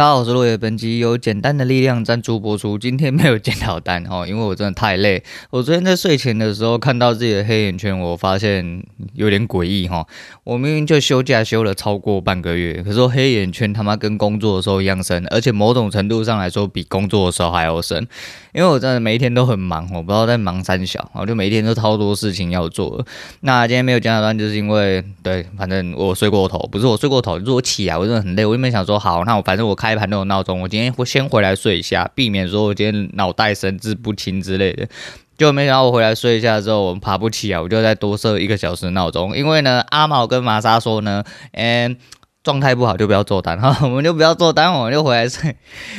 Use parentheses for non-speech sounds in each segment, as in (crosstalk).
大家好，我是落叶。本集由简单的力量赞助播出。今天没有检讨单哦，因为我真的太累。我昨天在睡前的时候看到自己的黑眼圈，我发现有点诡异哈。我明明就休假休了超过半个月，可是我黑眼圈他妈跟工作的时候一样深，而且某种程度上来说比工作的时候还要深。因为我真的每一天都很忙，我不知道在忙三小，我就每一天都超多事情要做。那今天没有检讨单，就是因为对，反正我睡过头，不是我睡过头，就是我起来我真的很累。我原本想说好，那我反正我开盘都有闹钟，我今天会先回来睡一下，避免说我今天脑袋神志不清之类的。就没想到我回来睡一下之后，我爬不起来，我就再多设一个小时闹钟。因为呢，(laughs) 阿毛跟玛莎说呢，嗯。状态不好就不要做单哈，我们就不要做单，我们就回来睡，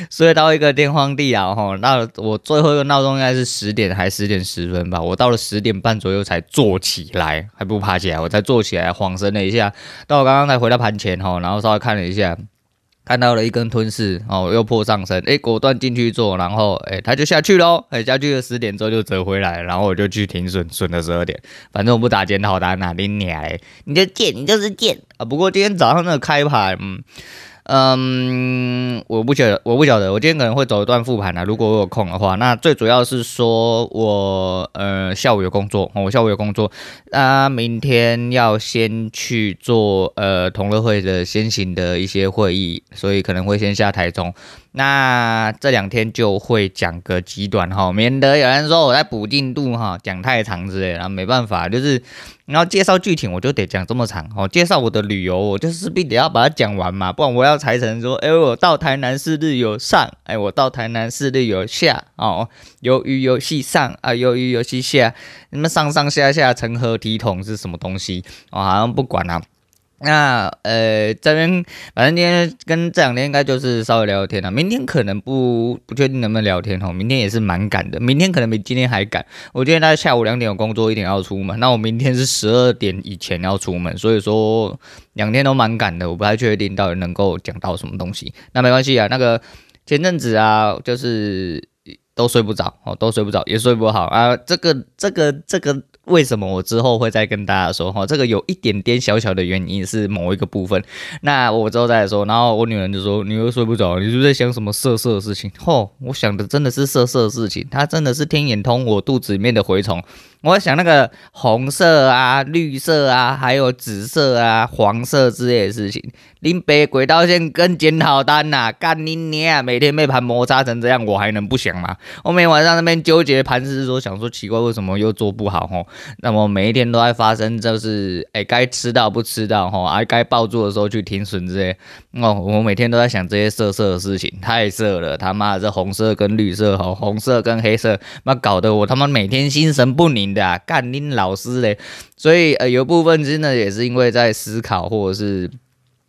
睡到一个天荒地老哈。那我最后一个闹钟应该是十点还是十点十分吧？我到了十点半左右才坐起来，还不爬起来，我才坐起来晃神了一下。到我刚刚才回到盘前哈，然后稍微看了一下。看到了一根吞噬哦，又破上升，哎、果断进去做，然后哎、欸，他就下去喽，哎、下去了十点之后就折回来，然后我就去停损，损了十二点，反正我不打检讨单啊，你娘嘞，你就贱，你就是贱啊！不过今天早上那个开盘，嗯。嗯，我不晓得，我不晓得，我今天可能会走一段复盘啊。如果我有空的话，那最主要是说我呃下午有工作，我下午有工作，那，明天要先去做呃同乐会的先行的一些会议，所以可能会先下台中。那这两天就会讲个极短哈，免得有人说我在补进度哈，讲太长之类的，然后没办法，就是然后介绍剧情我就得讲这么长哦，介绍我的旅游我就势必得要把它讲完嘛，不然我要裁成说，哎，我到台南四日游上，哎，我到台南四日游下哦，鱿鱼游戏上啊，鱿鱼游戏下，你们上上下下成何体统是什么东西？我好像不管啊。那呃，这边反正今天跟这两天应该就是稍微聊聊天了。明天可能不不确定能不能聊天哦。明天也是蛮赶的，明天可能比今天还赶。我今天大概下午两点有工作，一点要出门。那我明天是十二点以前要出门，所以说两天都蛮赶的。我不太确定到底能够讲到什么东西。那没关系啊，那个前阵子啊，就是都睡不着哦，都睡不着，也睡不好啊。这个这个这个。为什么我之后会再跟大家说哈？这个有一点点小小的原因是某一个部分，那我之后再说。然后我女儿就说：“你又睡不着，你是不是在想什么色色的事情？”吼，我想的真的是色色的事情，她真的是天眼通我肚子里面的蛔虫。我想那个红色啊、绿色啊、还有紫色啊、黄色之类的事情，林北轨道线跟检讨单呐、啊，干你娘！每天被盘摩擦成这样，我还能不想吗？我每天晚上那边纠结盘是说，想说奇怪，为什么又做不好？吼，那么每一天都在发生，就是哎，该吃到不吃到，吼，哎，该抱住的时候去停损之类。哦，我每天都在想这些色色的事情，太色了，他妈的这红色跟绿色，吼，红色跟黑色，那搞得我他妈每天心神不宁。的干拎老师嘞，所以呃有部分真的也是因为在思考或者是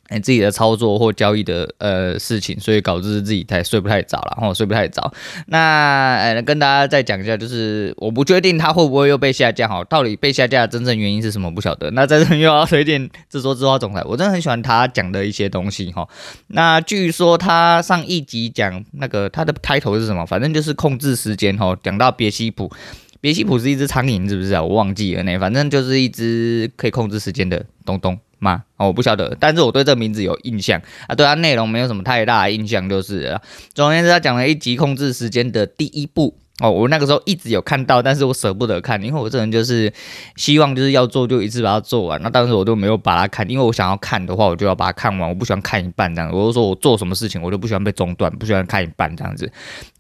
哎自己的操作或交易的呃事情，所以导致自己太睡不太早了，然后睡不太早。那呃跟大家再讲一下，就是我不确定他会不会又被下架哈，到底被下架的真正原因是什么不晓得。那在这又要推荐自说自话总裁，我真的很喜欢他讲的一些东西哈。那据说他上一集讲那个他的开头是什么？反正就是控制时间哈，讲到别西卜。别西卜是一只苍蝇，是不是啊？我忘记了呢。反正就是一只可以控制时间的东东嘛。哦，我不晓得，但是我对这个名字有印象啊。对它内容没有什么太大的印象，就是了。总而言之，他讲了一集控制时间的第一步。哦，我那个时候一直有看到，但是我舍不得看，因为我这人就是希望就是要做就一次把它做完。那当时我都没有把它看，因为我想要看的话，我就要把它看完。我不喜欢看一半这样子。我就说我做什么事情，我就不喜欢被中断，不喜欢看一半这样子。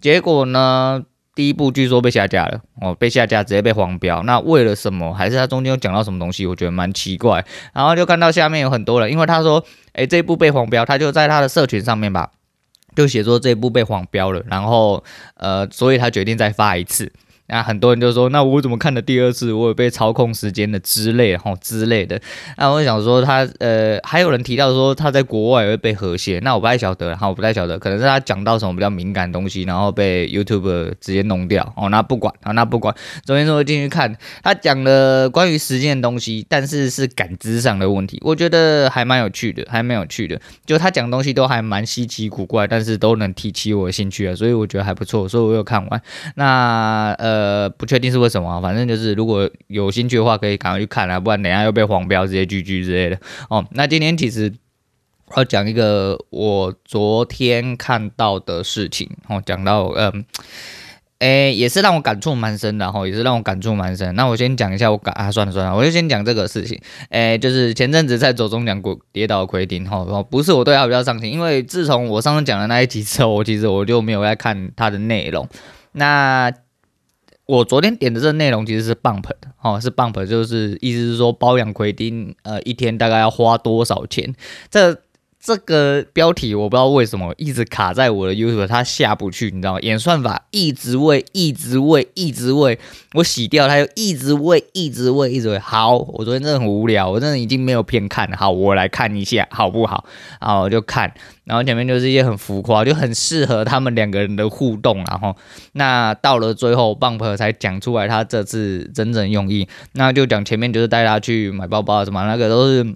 结果呢？第一部据说被下架了哦，被下架直接被黄标。那为了什么？还是他中间有讲到什么东西？我觉得蛮奇怪。然后就看到下面有很多人，因为他说，诶，这部被黄标，他就在他的社群上面吧，就写说这部被黄标了。然后呃，所以他决定再发一次。那很多人就说，那我怎么看了第二次，我有被操控时间的之类哈之类的。那我想说他呃，还有人提到说他在国外会被和谐，那我不太晓得哈，我不太晓得，可能是他讲到什么比较敏感的东西，然后被 YouTube 直接弄掉哦。那不管啊，那不管，昨天说进去看他讲了关于时间的东西，但是是感知上的问题，我觉得还蛮有趣的，还蛮有趣的。就他讲东西都还蛮稀奇古怪，但是都能提起我的兴趣啊，所以我觉得还不错，所以我有看完。那呃。呃，不确定是为什么，反正就是如果有兴趣的话，可以赶快去看啊，不然等下又被黄标，直接 GG 之类的哦。那今天其实要讲一个我昨天看到的事情，哦，讲到嗯。诶、也是让我感触蛮深的哈，也是让我感触蛮深。那我先讲一下我感啊，算了算了，我就先讲这个事情。诶、就是前阵子在走中奖过跌倒的奎丁哈，不是我对他比较上心，因为自从我上次讲的那一集之后，我其实我就没有在看他的内容。那我昨天点的这个内容其实是 bump 的，哦，是 bump，就是意思是说包养奎丁，呃，一天大概要花多少钱？这。这个标题我不知道为什么一直卡在我的 YouTube，它下不去，你知道吗？演算法一直喂，一直喂，一直喂，我洗掉它又一直喂，一直喂，一直喂。好，我昨天真的很无聊，我真的已经没有片看了。好，我来看一下好不好？然后我就看，然后前面就是一些很浮夸，就很适合他们两个人的互动。然后那到了最后，Bump 才讲出来他这次真正用意。那就讲前面就是带他去买包包什么，那个都是。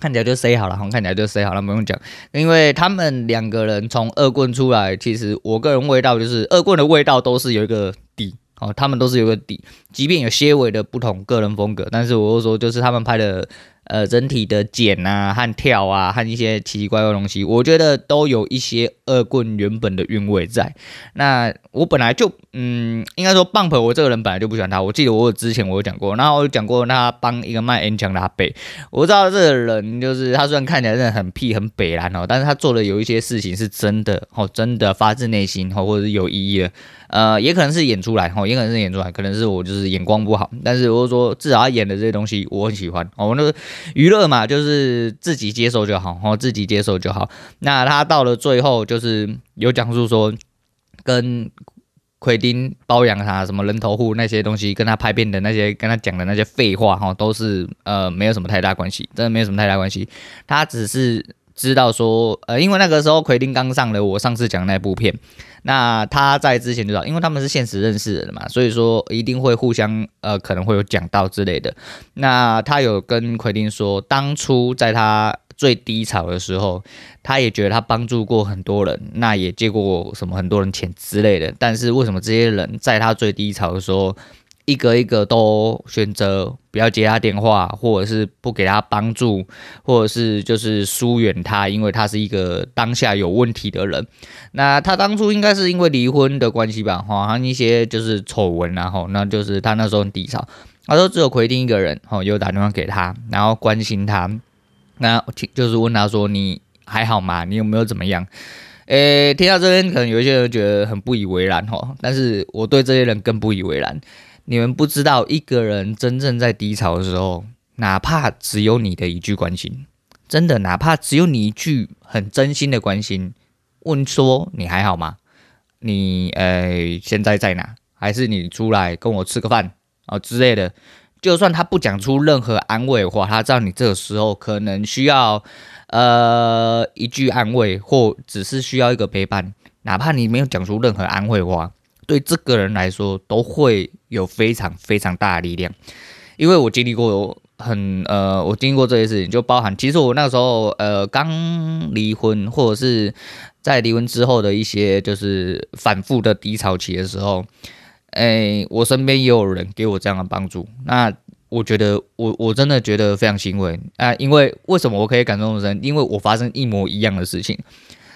看起来就 say 好了，看起来就 say 好了，不用讲，因为他们两个人从恶棍出来，其实我个人味道就是恶棍的味道都是有一个底哦，他们都是有个底，即便有些微的不同个人风格，但是我说就是他们拍的。呃，整体的剪啊和跳啊和一些奇奇怪怪的东西，我觉得都有一些恶棍原本的韵味在。那我本来就，嗯，应该说 Bump 我这个人本来就不喜欢他。我记得我之前我有讲过，然后我有讲过他帮一个卖 N 强的阿北。我知道这个人就是他虽然看起来真的很屁很北烂哦，但是他做的有一些事情是真的哦，真的发自内心哦，或者是有意义的。呃，也可能是演出来，哦，也可能是演出来，可能是我就是眼光不好，但是我说至少他演的这些东西我很喜欢哦。那个娱乐嘛，就是自己接受就好，哦，自己接受就好。那他到了最后，就是有讲述说跟奎丁包养他什么人头户那些东西，跟他拍片的那些，跟他讲的那些废话，哈，都是呃没有什么太大关系，真的没有什么太大关系。他只是知道说，呃，因为那个时候奎丁刚上了我上次讲那部片。那他在之前就知道，因为他们是现实认识的嘛，所以说一定会互相呃可能会有讲到之类的。那他有跟奎丁说，当初在他最低潮的时候，他也觉得他帮助过很多人，那也借过什么很多人钱之类的。但是为什么这些人在他最低潮的时候，一个一个都选择不要接他电话，或者是不给他帮助，或者是就是疏远他，因为他是一个当下有问题的人。那他当初应该是因为离婚的关系吧，哈，一些就是丑闻，然后那就是他那时候很低潮。他说只有奎丁一个人，哈，有打电话给他，然后关心他，那就是问他说你还好吗？你有没有怎么样？诶，听到这边可能有一些人觉得很不以为然，哈，但是我对这些人更不以为然。你们不知道，一个人真正在低潮的时候，哪怕只有你的一句关心，真的，哪怕只有你一句很真心的关心，问说你还好吗？你呃现在在哪？还是你出来跟我吃个饭啊之类的？就算他不讲出任何安慰的话，他知道你这个时候可能需要呃一句安慰，或只是需要一个陪伴，哪怕你没有讲出任何安慰话。对这个人来说，都会有非常非常大的力量，因为我经历过很呃，我经历过这些事情，就包含其实我那个时候呃刚离婚，或者是在离婚之后的一些就是反复的低潮期的时候，哎，我身边也有人给我这样的帮助，那我觉得我我真的觉得非常欣慰啊，因为为什么我可以感动人？因为我发生一模一样的事情，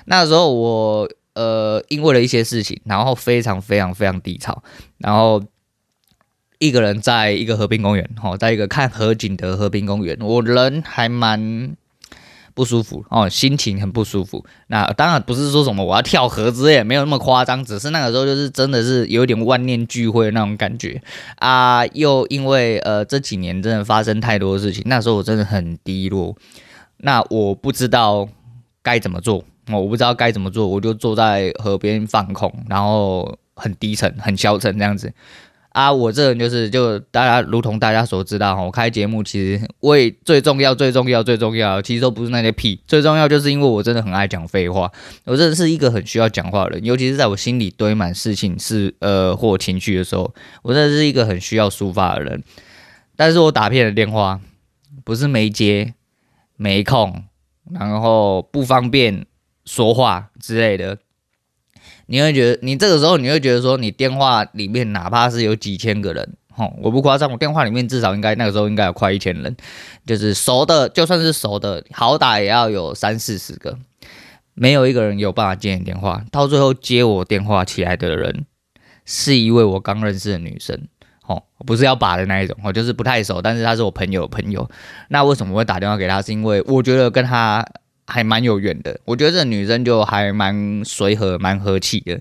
那时候我。呃，因为了一些事情，然后非常非常非常低潮，然后一个人在一个和平公园，哦，在一个看河景的和平公园，我人还蛮不舒服哦，心情很不舒服。那当然不是说什么我要跳河之类，没有那么夸张，只是那个时候就是真的是有点万念俱灰的那种感觉啊。又因为呃这几年真的发生太多事情，那时候我真的很低落，那我不知道该怎么做。我不知道该怎么做，我就坐在河边放空，然后很低沉、很消沉这样子啊。我这人就是，就大家如同大家所知道，我开节目其实为最重要、最重要、最重要，其实都不是那些屁，最重要就是因为我真的很爱讲废话。我真的是一个很需要讲话的人，尤其是在我心里堆满事情是呃或情绪的时候，我真的是一个很需要抒发的人。但是我打遍了电话，不是没接、没空，然后不方便。说话之类的，你会觉得你这个时候你会觉得说，你电话里面哪怕是有几千个人哦，我不夸张，我电话里面至少应该那个时候应该有快一千人，就是熟的，就算是熟的，好歹也要有三四十个，没有一个人有办法接你电话。到最后接我电话起来的人，是一位我刚认识的女生，哦，不是要把的那一种，哦，就是不太熟，但是她是我朋友的朋友。那为什么会打电话给她？是因为我觉得跟她还蛮有缘的，我觉得这女生就还蛮随和、蛮和气的。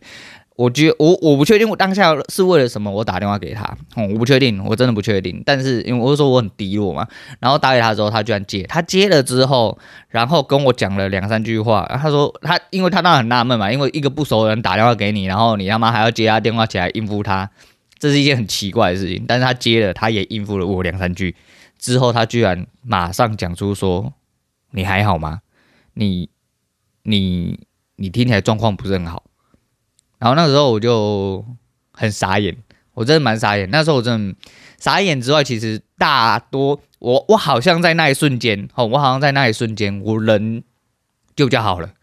我觉我我不确定我当下是为了什么我打电话给她，哦，我不确定，我真的不确定。但是因为我就说我很低落嘛，然后打给他之后，他居然接，他接了之后，然后跟我讲了两三句话。他说他，因为他当然很纳闷嘛，因为一个不熟的人打电话给你，然后你他妈还要接他电话起来应付他，这是一件很奇怪的事情。但是他接了，他也应付了我两三句之后，他居然马上讲出说：“你还好吗？你你你听起来状况不是很好。”然后那时候我就很傻眼，我真的蛮傻眼。那时候我真的傻眼之外，其实大多我我好像在那一瞬间，哦，我好像在那一瞬间，我人就比较好了。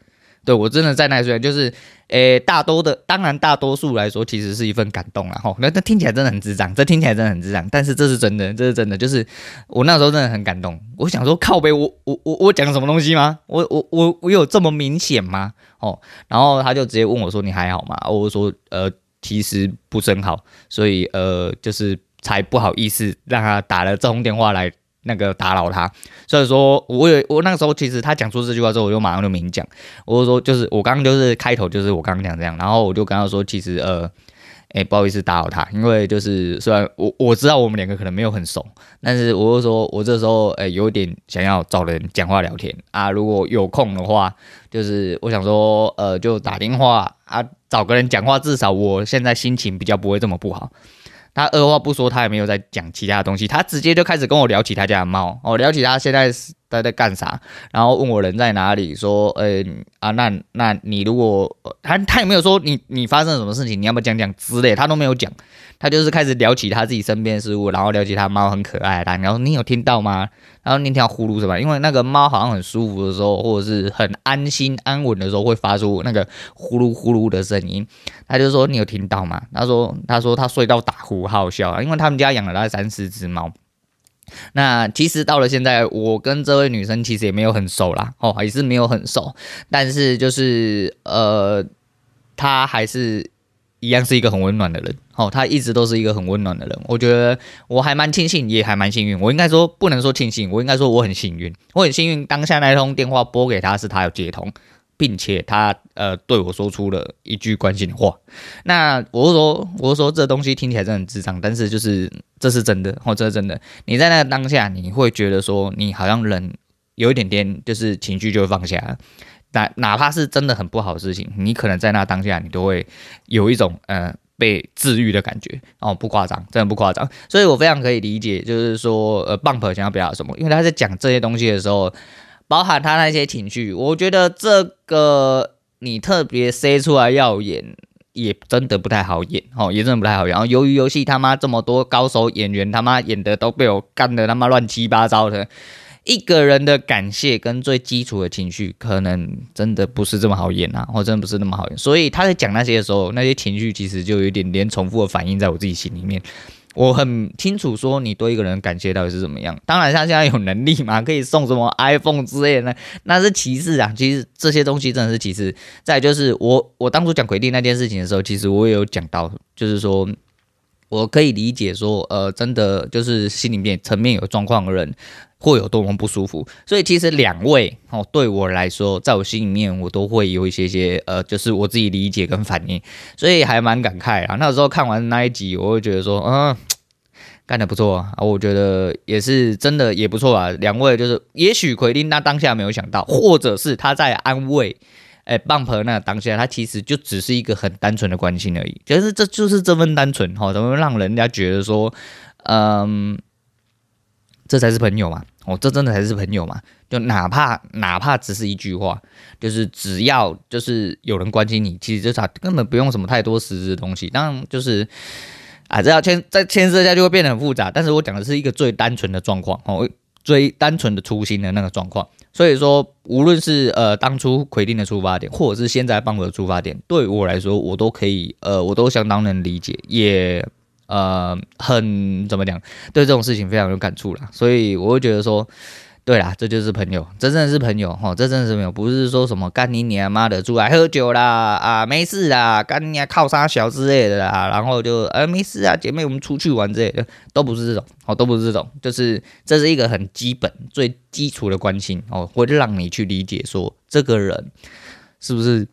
对，我真的在那一瞬间，就是，诶，大多的，当然大多数来说，其实是一份感动啦。吼，那这听起来真的很智障，这听起来真的很智障，但是这是真的，这是真的，就是我那时候真的很感动。我想说，靠北，我我我我讲什么东西吗？我我我我有这么明显吗？哦，然后他就直接问我说：“你还好吗？”我说：“呃，其实不是很好，所以呃，就是才不好意思让他打了这通电话来。”那个打扰他，所以说，我有我那个时候其实他讲出这句话之后，我就马上就明讲，我就说就是我刚刚就是开头就是我刚刚讲这样，然后我就跟他说，其实呃，哎，不好意思打扰他，因为就是虽然我我知道我们两个可能没有很熟，但是我就说我这时候哎有点想要找人讲话聊天。啊，如果有空的话，就是我想说呃就打电话啊找个人讲话，至少我现在心情比较不会这么不好。他二话不说，他也没有再讲其他的东西，他直接就开始跟我聊起他家的猫哦，聊起他现在他在干啥，然后问我人在哪里，说，呃、啊，那那你如果他他也没有说你你发生了什么事情，你要不要讲讲之类，他都没有讲，他就是开始聊起他自己身边的事物，然后聊起他猫很可爱，然后你有听到吗？然后那条呼噜什么？因为那个猫好像很舒服的时候，或者是很安心安稳的时候，会发出那个呼噜呼噜的声音。他就说：“你有听到吗？”他说：“他说他睡到打呼，好好笑啊！因为他们家养了大概三四只猫。那其实到了现在，我跟这位女生其实也没有很熟啦，哦，也是没有很熟。但是就是呃，她还是。”一样是一个很温暖的人，哦，她一直都是一个很温暖的人。我觉得我还蛮庆幸，也还蛮幸运。我应该说不能说庆幸，我应该说我很幸运。我很幸运，当下那通电话拨给她是她有接通，并且他呃对我说出了一句关心的话。那我是说，我是说这东西听起来真的很智障，但是就是这是真的，哦，这是真的。你在那个当下，你会觉得说你好像人有一点点就是情绪就会放下。哪哪怕是真的很不好的事情，你可能在那当下，你都会有一种呃被治愈的感觉哦，不夸张，真的不夸张。所以我非常可以理解，就是说呃，Bump 想要表达什么，因为他在讲这些东西的时候，包含他那些情绪，我觉得这个你特别塞出来要演，也真的不太好演哦，也真的不太好演。然后由于游戏他妈这么多高手演员，他妈演的都被我干的他妈乱七八糟的。一个人的感谢跟最基础的情绪，可能真的不是这么好演啊，或真的不是那么好演。所以他在讲那些的时候，那些情绪其实就有点点重复的反应在我自己心里面。我很清楚说，你对一个人感谢到底是怎么样。当然，他现在有能力嘛，可以送什么 (laughs) iPhone 之类的，那是其次啊。其实这些东西真的是其次。再就是我，我当初讲鬼地那件事情的时候，其实我也有讲到，就是说。我可以理解说，呃，真的就是心里面层面有状况的人会有多么不舒服，所以其实两位哦，对我来说，在我心里面我都会有一些些呃，就是我自己理解跟反应，所以还蛮感慨啊。那时候看完那一集，我会觉得说，嗯，干得不错啊，我觉得也是真的也不错啊。两位就是，也许奎丁他当下没有想到，或者是他在安慰。哎，Bump 那当下，他其实就只是一个很单纯的关心而已，就是这就是这份单纯哈，怎么让人家觉得说，嗯，这才是朋友嘛？哦，这真的才是朋友嘛？就哪怕哪怕只是一句话，就是只要就是有人关心你，其实就他根本不用什么太多实质的东西。当然就是啊，这要牵再牵涉一下就会变得很复杂。但是我讲的是一个最单纯的状况哦，最单纯的初心的那个状况。所以说，无论是呃当初奎定的出发点，或者是现在棒我的出发点，对我来说，我都可以呃，我都相当能理解，也呃很怎么讲，对这种事情非常有感触啦。所以我会觉得说。对啦，这就是朋友，真正是朋友哈，这真的是朋友，不是说什么干你娘妈的出来喝酒啦啊，没事啦，干你娘靠杀小之类的啦，然后就呃没事啊，姐妹我们出去玩之类的，都不是这种哦，都不是这种，就是这是一个很基本、最基础的关心哦，会让你去理解说这个人是不是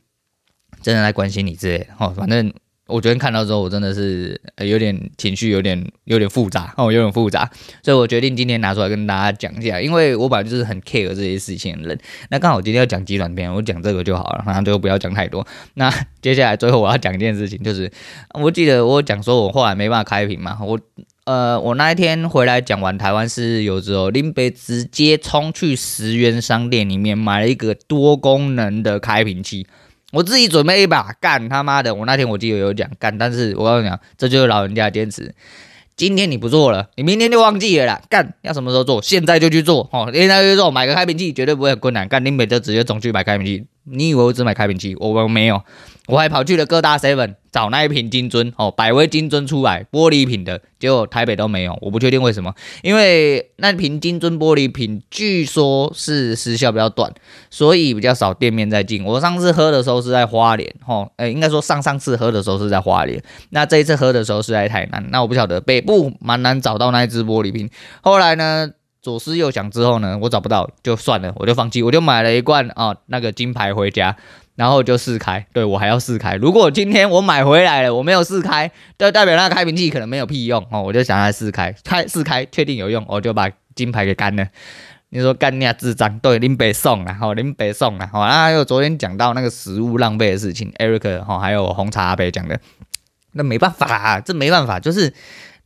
真的在关心你之类的哦，反正。我昨天看到之后，我真的是有点情绪，有点有点复杂哦，有点复杂，所以我决定今天拿出来跟大家讲一下，因为我本来就是很 care 这些事情的人。那刚好我今天要讲极短篇，我讲这个就好了，然后就不要讲太多。那 (laughs) 接下来最后我要讲一件事情，就是我记得我讲说我后来没办法开屏嘛，我呃我那一天回来讲完台湾是有之后，林北直接冲去十元商店里面买了一个多功能的开瓶器。我自己准备一把干他妈的！我那天我记得有讲干，但是我跟你讲，这就是老人家坚持。今天你不做了，你明天就忘记了啦。干要什么时候做？现在就去做哦！现在就去做，买个开瓶器绝对不会很困难。干你每就直接总去买开瓶器。你以为我只买开瓶器？我我没有。我还跑去了各大 seven 找那一瓶金樽哦，百威金樽出来，玻璃瓶的，结果台北都没有，我不确定为什么，因为那瓶金樽玻璃瓶据说是时效比较短，所以比较少店面在进。我上次喝的时候是在花莲，哦，诶，应该说上上次喝的时候是在花莲，那这一次喝的时候是在台南，那我不晓得北部蛮难找到那一只玻璃瓶。后来呢，左思右想之后呢，我找不到，就算了，我就放弃，我就买了一罐啊、哦、那个金牌回家。然后就试开，对，我还要试开。如果今天我买回来了，我没有试开，就代表那个开瓶器可能没有屁用哦。我就想来试开，开试开，确定有用，我就把金牌给干了。你说干你啊智障，对，林北送了，好，林北送了，好。然后还有昨天讲到那个食物浪费的事情，Eric 哈，还有红茶阿伯讲的，那没办法啊，这没办法，就是。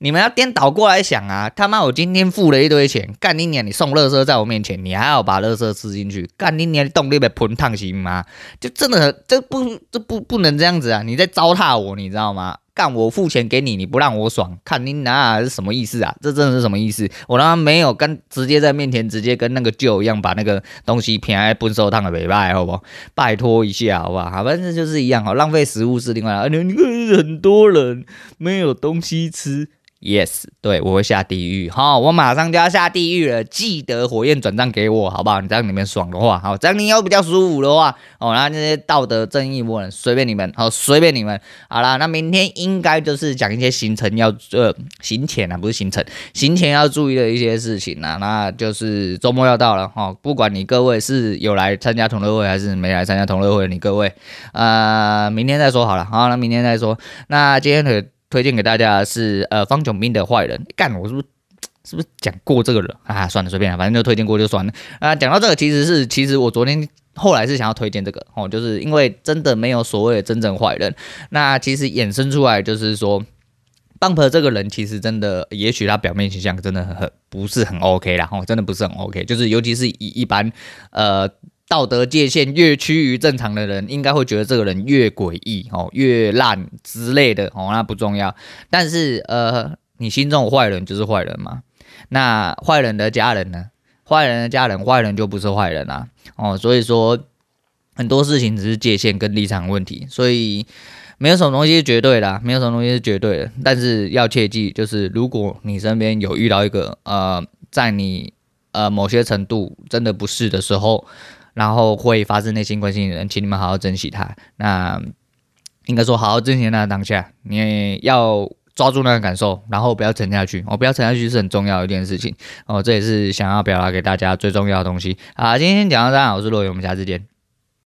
你们要颠倒过来想啊！他妈，我今天付了一堆钱，干你娘！你送垃圾在我面前，你还要把垃圾吃进去，干你娘！你动力被喷烫行吗？就真的，这不，这不不能这样子啊！你在糟蹋我，你知道吗？干我付钱给你，你不让我爽，看你哪是什么意思啊？这真的是什么意思？我他妈没有跟直接在面前直接跟那个舅一样把那个东西偏爱笨手烫的尾巴，好不好？拜托一下，好不好？反正就是一样，好，浪费食物是另外，你看很多人没有东西吃。Yes，对，我会下地狱，好，我马上就要下地狱了，记得火焰转账给我，好不好？你这样你们爽的话，好，这样你要比较舒服的话，哦，然后那些道德正义魔人随便你们，好，随便你们，好啦，那明天应该就是讲一些行程要呃行前啊，不是行程，行前要注意的一些事情啊，那就是周末要到了，哈，不管你各位是有来参加同乐会还是没来参加同乐会，你各位，呃，明天再说好了，好，那明天再说，那今天的。推荐给大家是呃方炯斌的坏人，干我是不是 (tsk) 是不是讲过这个人啊？算了，随便了，反正就推荐过就算了啊。讲到这个，其实是其实我昨天后来是想要推荐这个哦，就是因为真的没有所谓的真正坏人。那其实衍生出来就是说，Bump 这个人其实真的，也许他表面形象真的很很不是很 OK 啦，哦，真的不是很 OK，就是尤其是以一般呃。道德界限越趋于正常的人，应该会觉得这个人越诡异哦，越烂之类的哦，那不重要。但是呃，你心中有坏人就是坏人嘛。那坏人的家人呢？坏人的家人，坏人就不是坏人啊哦。所以说很多事情只是界限跟立场问题，所以没有什么东西是绝对的，没有什么东西是绝对的。但是要切记，就是如果你身边有遇到一个呃，在你呃某些程度真的不是的时候。然后会发自内心关心的人，请你们好好珍惜他。那应该说，好好珍惜那个当下，你要抓住那个感受，然后不要沉下去。哦，不要沉下去是很重要的一件事情。哦，这也是想要表达给大家最重要的东西。啊，今天讲到这，我是洛宇，我们下次见。